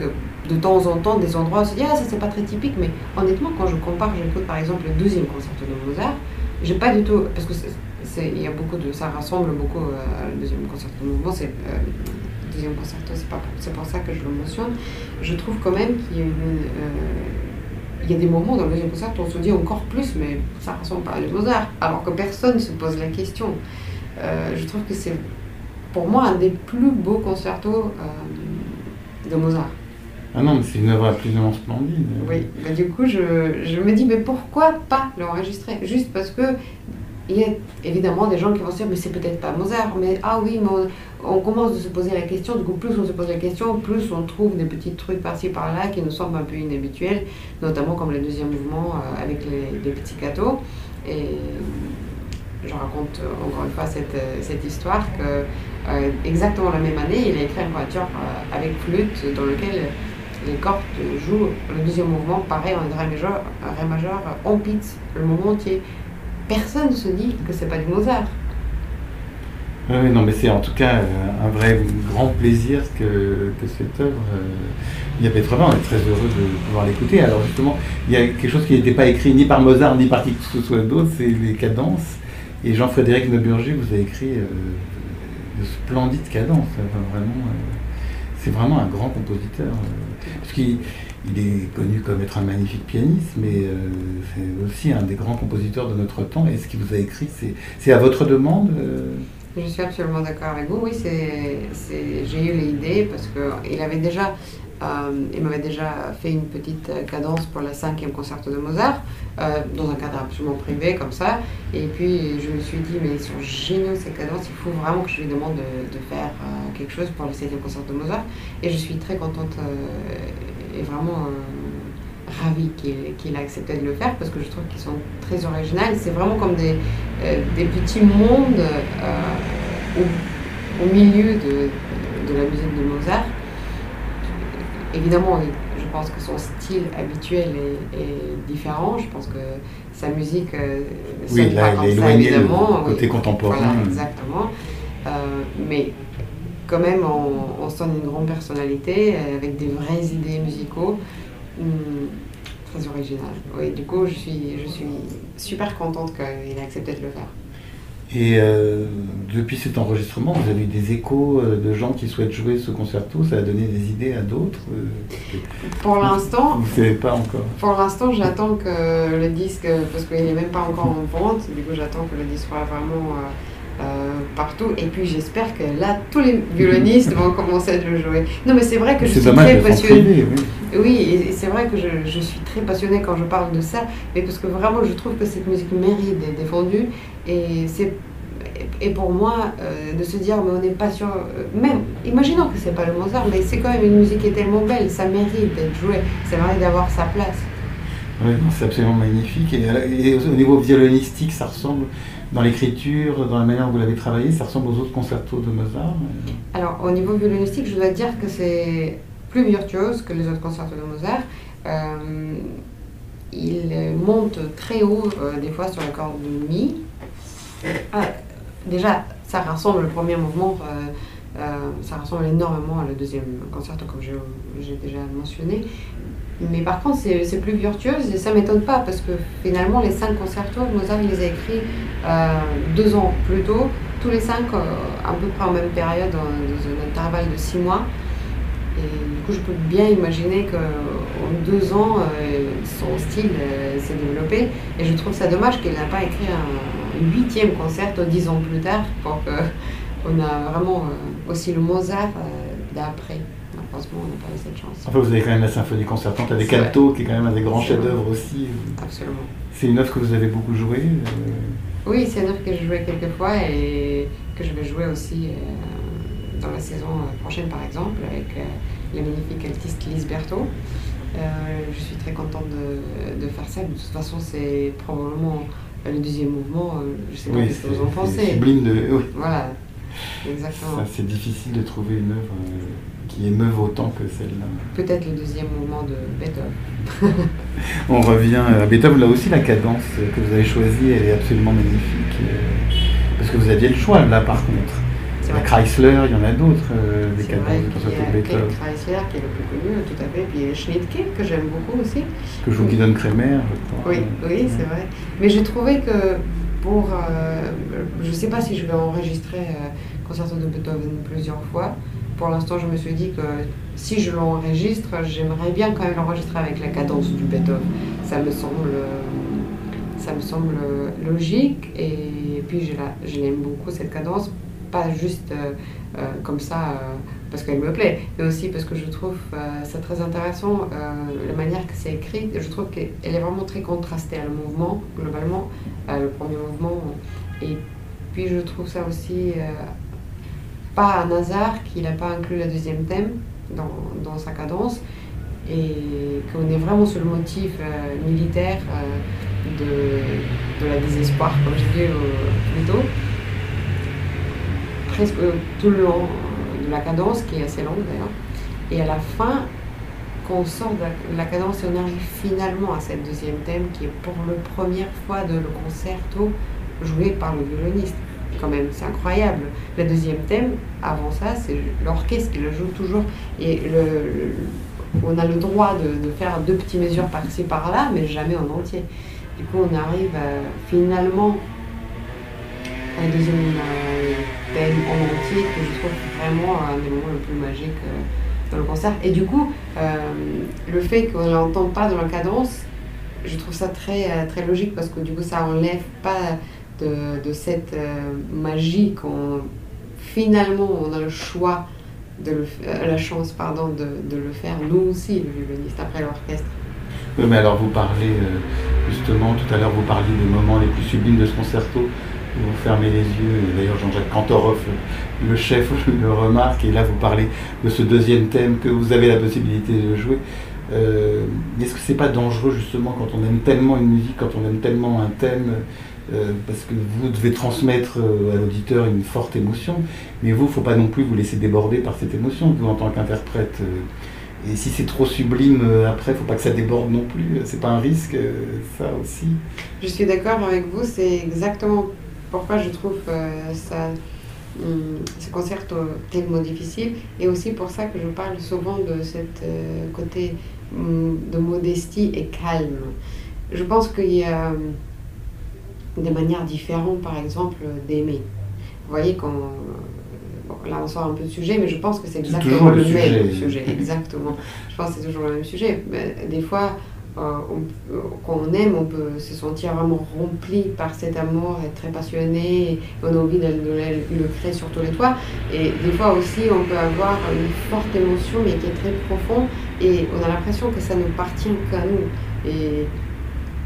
de temps en temps, des endroits où on se dit Ah, ça c'est pas très typique, mais honnêtement, quand je compare, j'écoute par exemple le deuxième concerto de Mozart, j'ai pas du tout. Il y a beaucoup de. Ça rassemble beaucoup à le deuxième concerto de mouvement, c'est. Euh, deuxième concerto, c'est, pas c'est pour ça que je le mentionne. Je trouve quand même qu'il y a une, il y a des moments dans le deuxième concert où on se dit encore plus, mais ça ressemble pas à le Mozart, alors que personne ne se pose la question. Euh, je trouve que c'est pour moi un des plus beaux concertos euh, de Mozart. Ah non, mais c'est une œuvre absolument splendide. Oui, mais du coup, je, je me dis, mais pourquoi pas l'enregistrer? Juste parce que il y a évidemment des gens qui vont se dire, mais c'est peut-être pas Mozart, mais ah oui, mais on, commence de se poser la question, du coup, plus on se pose la question, plus on trouve des petits trucs par-ci par-là qui nous semblent un peu inhabituels, notamment comme le deuxième mouvement euh, avec les, petits gâteaux. Et je raconte euh, encore une fois cette, euh, cette histoire que exactement la même année, il a écrit une voiture avec flûte dans lequel les cordes jouent le deuxième mouvement, pareil en ré majeur, ré majeur en pizza, le moment entier personne ne se dit que c'est pas du Mozart. Oui, non, mais c'est en tout cas euh, un vrai grand plaisir que, cette œuvre. Euh, il y a Petrova, on est très heureux de pouvoir l'écouter. Alors justement, il y a quelque chose qui n'était pas écrit ni par Mozart ni par qui que ce soit d'autre, c'est les cadences. Et Jean-Frédéric Neuburger vous a écrit euh, de splendides cadences. vraiment, c'est vraiment un grand compositeur. Il est connu comme être un magnifique pianiste, mais euh, c'est aussi un des grands compositeurs de notre temps. Et ce qu'il vous a écrit, c'est à votre demande euh? Je suis absolument d'accord avec vous. Oui, j'ai eu l'idée parce qu'il avait déjà euh, il m'avait déjà fait une petite cadence pour le cinquième concerto de Mozart, dans un cadre absolument privé comme ça. Et puis je me suis dit, mais ils sont géniaux ces cadences, il faut vraiment que je lui demande de, faire quelque chose pour le septième concerto de Mozart. Et je suis très contente est vraiment euh, ravi qu'il ait accepté de le faire parce que je trouve qu'ils sont très originaux. C'est vraiment comme des, euh, des petits mondes euh, au, au, milieu de, de, la musique de Mozart. Évidemment, je pense que son style habituel est, différent. Je pense que sa musique oui, là, comme ça, évidemment. côté contemporain. exactement. mais quand même, on, sent une grande personnalité euh, avec des vraies idées musicaux. Hmm, très original. Oui, du coup, je suis, je suis super contente qu'il ait accepté de le faire. Et euh, depuis cet enregistrement, vous avez eu des échos euh, de gens qui souhaitent jouer ce concerto? Ça a donné des idées à d'autres Pour l'instant. Vous ne savez pas encore Pour l'instant, j'attends que le disque, parce qu'il n'est même pas encore en vente, du coup, j'attends que le disque soit vraiment. Euh, partout. Et puis j'espère que là, tous les violonistes vont commencer à le jouer. Non, mais c'est vrai que je suis très passionnée. Oui, et c'est vrai que je, je, suis très passionnée quand je parle de ça, mais parce que vraiment, je trouve que cette musique mérite d'être défendue. Et c'est et pour moi, euh, de se dire, mais on n'est pas sûr, euh, même, imaginons que c'est pas le Mozart, mais c'est quand même une musique qui est tellement belle, ça mérite d'être joué, ça mérite d'avoir sa place. Oui, c'est absolument magnifique. Et, et, au niveau violonistique, ça ressemble dans l'écriture, dans la manière dont vous l'avez travaillé, ça ressemble aux autres concertos de Mozart Alors, au niveau violonistique, je dois dire que c'est plus virtuose que les autres concertos de Mozart. Euh, il monte très haut, euh, des fois, sur l'accord de Mi. Ah, déjà, ça ressemble, le premier mouvement, euh, ça ressemble énormément à le deuxième concerto, comme j'ai déjà mentionné. Mais par contre, c'est plus virtuose et ça m'étonne pas parce que finalement, les cinq concertos, Mozart les a écrits euh, deux ans plus tôt, tous les cinq euh, à peu près en même période, dans, un intervalle de six mois. Et du coup, je peux bien imaginer qu'en deux ans, euh, son style s'est développé. Et je trouve ça dommage qu'il n'a pas écrit un, huitième concerto dix ans plus tard pour qu'on a vraiment aussi le Mozart d'après malheureusement, on n'a pas eu cette chance. Enfin, vous avez quand même la symphonie concertante avec Alto, qui est quand même un des grands chefs-d'œuvre aussi. Absolument. C'est une œuvre que vous avez beaucoup jouée euh, Oui, c'est une œuvre que j'ai jouée quelques fois et que je vais jouer aussi euh, dans la saison prochaine, par exemple, avec euh, la magnifique altiste Lise Berthaud. je suis très contente de, faire ça. De toute façon, c'est probablement le deuxième mouvement. je ne sais pas ce que vous en pensez. Sublime de. Oui. Voilà. Exactement. C'est difficile de trouver une œuvre qui émeuve autant que celle-là. Peut-être le deuxième mouvement de Beethoven. On revient à Beethoven, là aussi la cadence que vous avez choisie, elle est absolument magnifique. Euh, parce que vous aviez le choix là par contre. La Chrysler, il y en a d'autres, euh, des cadences de Beethoven. Chrysler qui est le plus connu, tout à fait. Puis Schnittke que j'aime beaucoup aussi. Que joue Guidon Kremer, je crois. Oui, oui c'est vrai. Mais j'ai trouvé que pour. Euh, je ne sais pas si je vais enregistrer Concerto de Beethoven plusieurs fois pour l'instant, je me suis dit que si je l'enregistre, j'aimerais bien quand même l'enregistrer avec la cadence du Beethoven. Ça me semble, ça me semble logique et puis je, la, je l'aime beaucoup cette cadence, pas juste euh, euh, comme ça euh, parce qu'elle me plaît, mais aussi parce que je trouve ça très intéressant la manière que c'est écrit. Je trouve qu'elle est vraiment très contrastée à le mouvement globalement, le premier mouvement et puis je trouve ça aussi pas un hasard qu'il n'a pas inclus le deuxième thème dans, sa cadence et qu'on est vraiment sur le motif euh, militaire euh, de, la désespoir, comme j'ai dit plus tôt. Presque tout le long de la cadence, qui est assez longue d'ailleurs. Et à la fin, quand on sort de la cadence et on arrive finalement à cette deuxième thème qui est pour la première fois de le concerto joué par le violoniste quand même, c'est incroyable. Le deuxième thème, avant ça, c'est l'orchestre qui le joue toujours. Et le, on a le droit de, faire deux petites mesures par-ci par-là, mais jamais en entier. Du coup, on arrive finalement à un deuxième euh, thème en entier que je trouve vraiment un des moments les plus magiques euh, dans le concert. Et du coup, euh, le fait qu'on ne l'entende pas dans la cadence, je trouve ça très, très logique parce que du coup, ça enlève pas de, cette euh, magie qu'on finalement on a le choix de euh, la chance pardon de, de, le faire nous aussi le violoniste après l'orchestre. Oui, mais alors vous parlez euh, justement tout à l'heure vous parliez des moments les plus sublimes de ce concerto vous fermez les yeux, et d'ailleurs Jean-Jacques Cantorov, le chef, le remarque, et là vous parlez de ce deuxième thème que vous avez la possibilité de jouer. Est-ce que c'est pas dangereux justement quand on aime tellement une musique, quand on aime tellement un thème, euh, parce que vous devez transmettre euh, à l'auditeur une forte émotion, mais vous, il ne faut pas non plus vous laisser déborder par cette émotion, vous en tant qu'interprète. Euh. et si c'est trop sublime après, il ne faut pas que ça déborde non plus. C'est pas un risque, ça aussi. Je suis d'accord avec vous, c'est exactement pourquoi je trouve ça, hum, ce concerto tellement difficile, et aussi pour ça que je parle souvent de ce côté hum, de modestie et calme. Je pense qu'il y a des manières différentes, par exemple, d'aimer. Vous voyez, quand. là, on sort un peu de sujet, mais je pense que c'est exactement le, même sujet. Exactement. Je pense que c'est toujours le même sujet. des fois, euh, quand on aime, on peut se sentir vraiment rempli par cet amour, être très passionné, et on a envie de, le créer sur tous les toits. Et des fois aussi, on peut avoir une forte émotion, mais qui est très profonde, et on a l'impression que ça ne partient qu'à nous. Et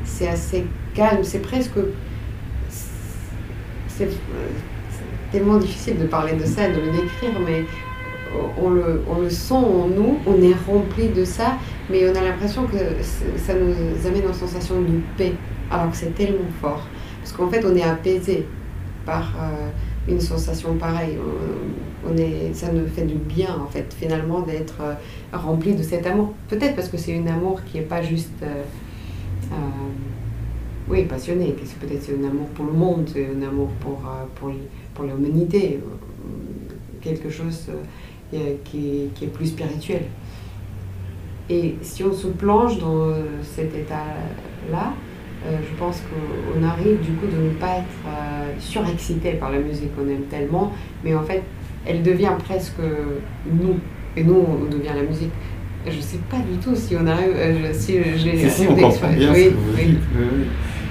c'est assez calme, c'est presque c'est tellement difficile de parler de ça, de le décrire, mais on le, sent en nous, on est rempli de ça, mais on a l'impression que ça nous amène une sensation de paix, alors que c'est tellement fort. Parce qu'en fait, on est apaisé par euh, une sensation pareille. On, est, ça nous fait du bien, en fait, finalement, d'être euh, rempli de cet amour. Peut-être parce que c'est un amour qui n'est pas juste... Euh, oui, passionné. C'est peut-être c'est un amour pour le monde, c'est un amour pour, euh, pour, pour l'humanité, quelque chose euh, qui, qui, est plus spirituel. Et si on se plonge dans cet état-là, euh, je pense qu'on arrive du coup de ne pas être surexcité par la musique qu'on aime tellement, mais en fait, elle devient presque nous, et nous, on devient la musique. Je ne sais pas du tout si on arrive, si j'ai... Si, si, on comprend bien ce que vous dites.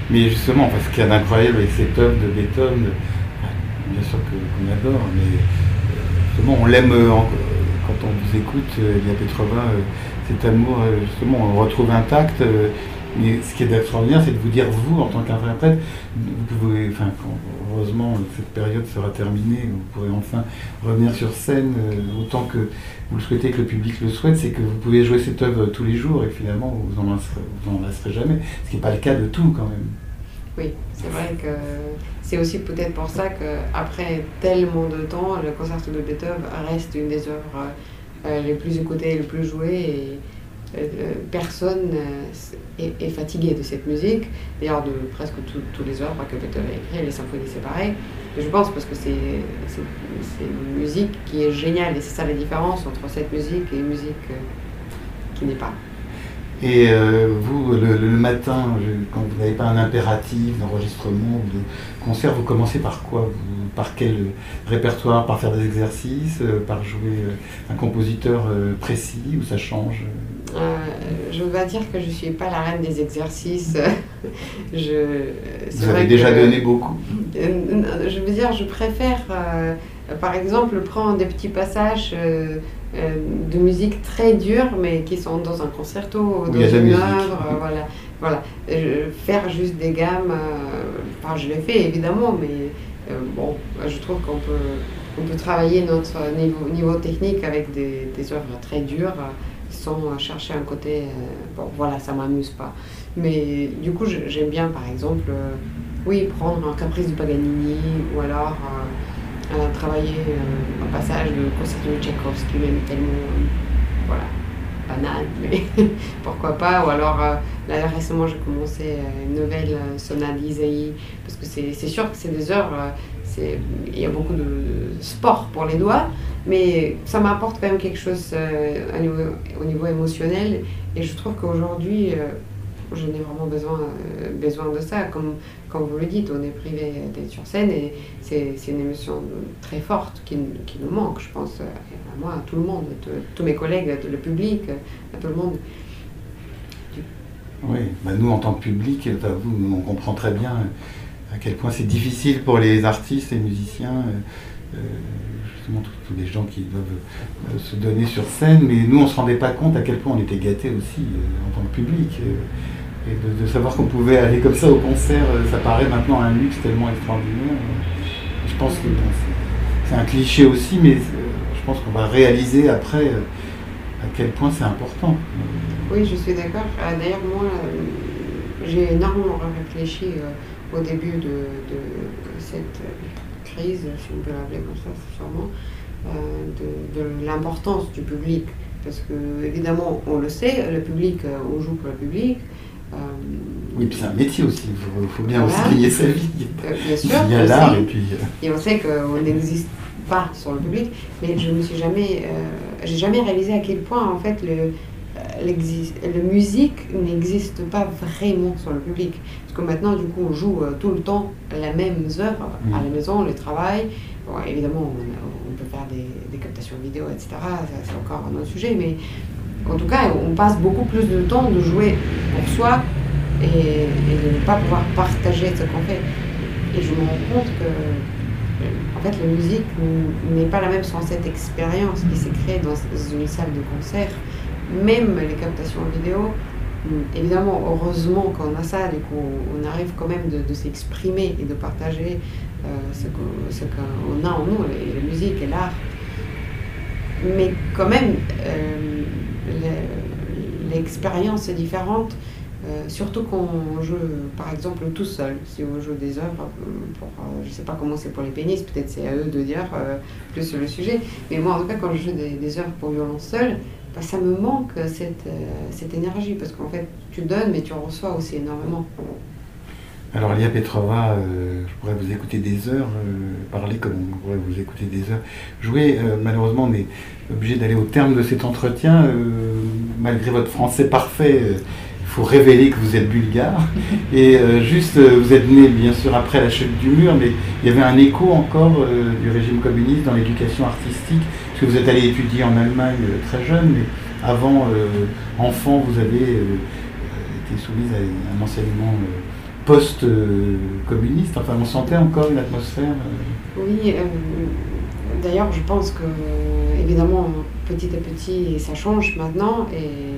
Mais justement, parce qu'il y a d'incroyable avec cette œuvre de Beethoven, bien sûr qu'on adore, mais euh, justement, on l'aime euh, quand on vous écoute, euh, Elia Petrova, cet amour, justement, on le retrouve intact. Mais ce qui est extraordinaire, c'est de vous dire, vous, en tant qu'interprète, vous pouvez, enfin, heureusement, cette période sera terminée, vous pourrez enfin revenir sur scène autant que vous le souhaitez, que le public le souhaite, c'est que vous pouvez jouer cette œuvre tous les jours et finalement, vous n'en lasserez jamais, ce qui n'est pas le cas de tout quand même. Oui, c'est vrai que c'est aussi peut-être pour ça qu'après tellement de temps, le concerto de Beethoven reste une des œuvres euh, les plus écoutées, les plus jouées. Et, euh, euh, personne est, fatigué de cette musique. D'ailleurs, de presque tous les œuvres que Beethoven a écrit, les symphonies, c'est pareil. je pense parce que c'est une musique qui est géniale et c'est ça la différence entre cette musique et une musique qui n'est pas. Et euh, vous, le, matin, quand vous n'avez pas un impératif d'enregistrement ou de concert, vous commencez par quoi? Par quel répertoire? Par faire des exercices euh, Par jouer euh, un compositeur précis ou ça change? Je vais dire que je ne suis pas la reine des exercices. je, vous avez déjà donné beaucoup Je veux dire, je préfère, par exemple, prendre des petits passages euh, de musique très dure, mais qui sont dans un concerto, dans une œuvre, euh, voilà. voilà. faire juste des gammes, euh, enfin, je l'ai fait évidemment, mais bon, je trouve qu'on peut, on peut travailler notre niveau, niveau technique avec des, des œuvres très dures sans chercher un côté. bon, voilà, ça m'amuse pas. Mais du coup, j'aime bien, par exemple, oui, prendre un caprice du Paganini ou alors euh, un passage de concerto de Tchaïkovski, même tellement euh, voilà, banal, mais pourquoi pas. Ou alors, euh, là récemment, j'ai commencé une nouvelle sonate d'Isaïe, parce que c'est sûr que c'est des heures, il y a beaucoup de sport pour les doigts, mais ça m'apporte quand même quelque chose au niveau émotionnel. Et je trouve qu'aujourd'hui, je n'ai vraiment besoin, besoin de ça. Comme, comme vous le dites, on est privé d'être sur scène et c'est une émotion très forte qui, qui, nous manque, je pense, à moi, à tout le monde, à tous mes collègues, à tout le public, à tout le monde. Oui, bah nous en tant que public, bah vous, on comprend très bien à quel point c'est difficile pour les artistes et musiciens, euh, justement tous, les gens qui doivent euh, se donner sur scène, mais nous on ne se rendait pas compte à quel point on était gâtés aussi euh, en tant que public. Et de, savoir qu'on pouvait aller comme ça au concert, euh, ça paraît maintenant un luxe tellement extraordinaire. Je pense que c'est un cliché aussi, mais euh, je pense qu'on va réaliser après euh, à quel point c'est important. Oui, je suis d'accord. D'ailleurs, moi, j'ai énormément réfléchi au début de, cette crise, si on peut l'appeler comme ça, sûrement, de, de l'importance du public. Parce que, évidemment, on le sait, le public, on joue pour le public, euh, oui, puis c'est un métier aussi, il faut, bien aussi gagner sa vie. Euh, bien sûr. Il y a l'art et puis. Euh, et on sait qu'on n'existe pas sur le public, mais je ne me suis jamais. j'ai jamais réalisé à quel point, en fait, le, la musique n'existe pas vraiment sur le public. Parce que maintenant, du coup, on joue tout le temps la même œuvre à la maison, le travail. évidemment, on, peut faire des, des, captations vidéo, etc. C'est encore un autre sujet, mais en tout cas, on passe beaucoup plus de temps de jouer pour soi et, de ne pas pouvoir partager ce qu'on fait. Et je me rends compte que, en fait, la musique n'est pas la même sans cette expérience qui s'est créée dans une salle de concert. Même les captations vidéo, évidemment, heureusement qu'on a ça, du coup, on arrive quand même de, s'exprimer et de partager euh, ce qu'on a en nous, la musique et l'art. Mais quand même, euh, l'expérience est différente. Euh, surtout quand on joue, par exemple, tout seul. Si on joue des œuvres, pour, je ne sais pas comment c'est pour les pénis, peut-être c'est à eux de dire plus sur le sujet. Mais moi, en tout cas, quand je joue des, œuvres pour violon seul, bah, ça me manque cette, cette énergie, parce qu'en fait, tu donnes, mais tu reçois aussi énormément. Alors, Lia Petrova, je pourrais vous écouter des heures, parler comme on pourrait vous écouter des heures. Jouer, malheureusement, on est obligé d'aller au terme de cet entretien. malgré votre français parfait, faut révéler que vous êtes bulgare. Et euh, juste, euh, vous êtes né bien sûr après la chute du mur, mais il y avait un écho encore euh, du régime communiste dans l'éducation artistique, parce que vous êtes allé étudier en Allemagne très jeune, mais avant, enfant, vous avez été soumise à un enseignement post-communiste. Enfin, on sentait encore une atmosphère. Oui, d'ailleurs, je pense que, évidemment, petit à petit, ça change maintenant. Et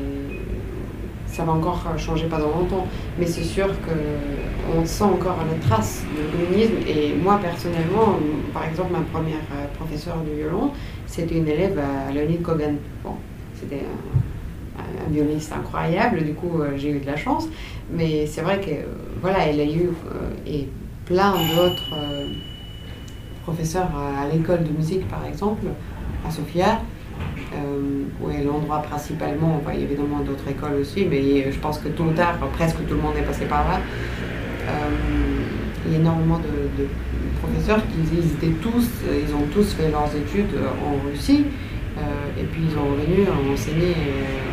ça va encore changer pas dans longtemps, mais c'est sûr qu'on sent encore la trace du communisme. Et moi, personnellement, par exemple, ma première euh, professeure de violon, c'était une élève à Leonid Kogan. Bon, c'était un, violoniste incroyable, du coup, euh, j'ai eu de la chance. Mais c'est vrai que, voilà, elle a eu euh, et plein d'autres professeurs à l'école de musique, par exemple, à Sofia, euh, où est l'endroit principalement. il y a évidemment d'autres écoles aussi, mais je pense que tôt ou tard, presque tout le monde est passé par là. Euh, il y a énormément de, professeurs tous, ils ont tous fait leurs études en Russie. et puis ils ont revenu, ont enseigné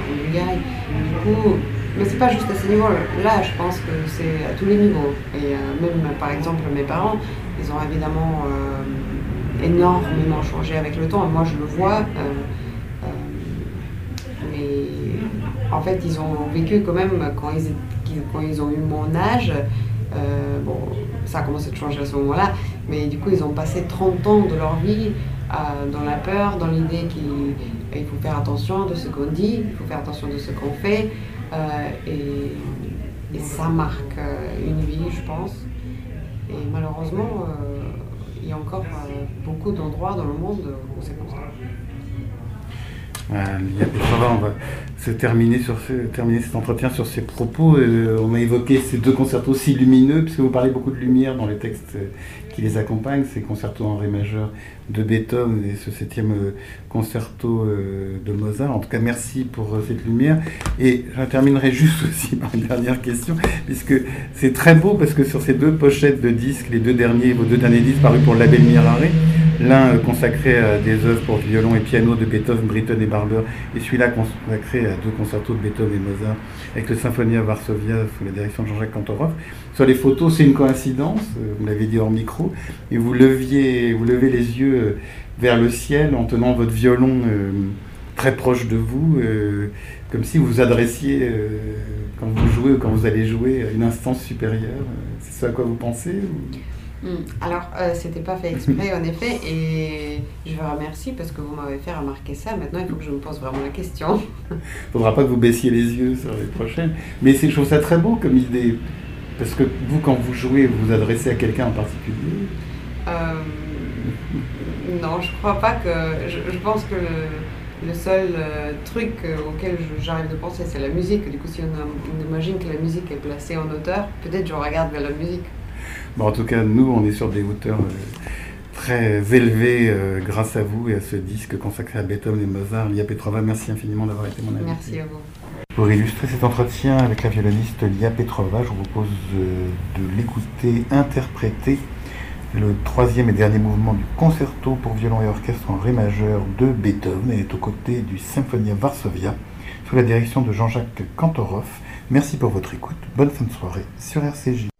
en Bulgarie. Du coup, mais c'est pas juste à ce niveau-là, je pense que c'est à tous les niveaux. Et même par exemple mes parents, ils ont évidemment énormément changé avec le temps. Moi je le vois. mais en fait, ils ont vécu quand même quand ils, ont eu mon âge. Euh, bon, ça a commencé à changer à ce moment-là, mais du coup, ils ont passé 30 ans de leur vie euh, dans la peur, dans l'idée qu'il faut faire attention de ce qu'on dit, il faut faire attention de ce qu'on fait, euh, et, ça marque une vie, je pense. Et malheureusement, il y a encore beaucoup d'endroits dans le monde où c'est comme ça. On va se terminer, sur terminer cet entretien sur ces propos. Euh, on a évoqué ces deux concertos si lumineux, puisque vous parlez beaucoup de lumière dans les textes qui les accompagnent, ces concertos en ré majeur de Beethoven et ce septième euh, concerto euh, de Mozart. En tout cas, merci pour cette lumière. Et je terminerai juste aussi par une dernière question, puisque c'est très beau, parce que sur ces deux pochettes de disques, les deux derniers, vos deux derniers disques parus pour le label l'un consacré à des œuvres pour violon et piano de Beethoven, Britten et Barber, et celui-là consacré à deux concertos de Beethoven et Mozart avec le Symphonie à Varsovia sous la direction de Jean-Jacques Kantorov. Sur les photos, c'est une coïncidence, euh, vous l'avez dit hors micro, et vous, leviez, vous levez les yeux euh, vers le ciel en tenant votre violon euh, très proche de vous, comme si vous vous adressiez, quand vous jouez ou quand vous allez jouer, à une instance supérieure. C'est ce à quoi vous pensez Hmm. Alors, euh, c'était pas fait exprès, en effet, et je vous remercie parce que vous m'avez fait remarquer ça. Maintenant, il faut que je me pose vraiment la question. Il faudra pas que vous baissiez les yeux sur les prochaines. Mais je trouve ça très beau comme idée. Parce que vous, quand vous jouez, vous vous adressez à quelqu'un en particulier euh, Non, je crois pas que. Je, pense que le, seul euh, truc auquel j'arrive de penser, c'est la musique. Du coup, si on, on imagine que la musique est placée en hauteur, peut-être je regarde vers la musique en tout cas, nous, on est sur des hauteurs euh, très élevées euh, grâce à vous et à ce disque consacré à Beethoven et Mozart. Lia Petrova, merci infiniment d'avoir été mon invité. Merci à vous. Pour illustrer cet entretien avec la violoniste Lia Petrova, je vous propose euh, de l'écouter interpréter le troisième et dernier mouvement du concerto pour violon et orchestre en ré majeur de Beethoven. Elle est aux côtés du Symphonia Varsovia sous la direction de Jean-Jacques Kantorov. Merci pour votre écoute. Bonne fin de soirée sur RCJ.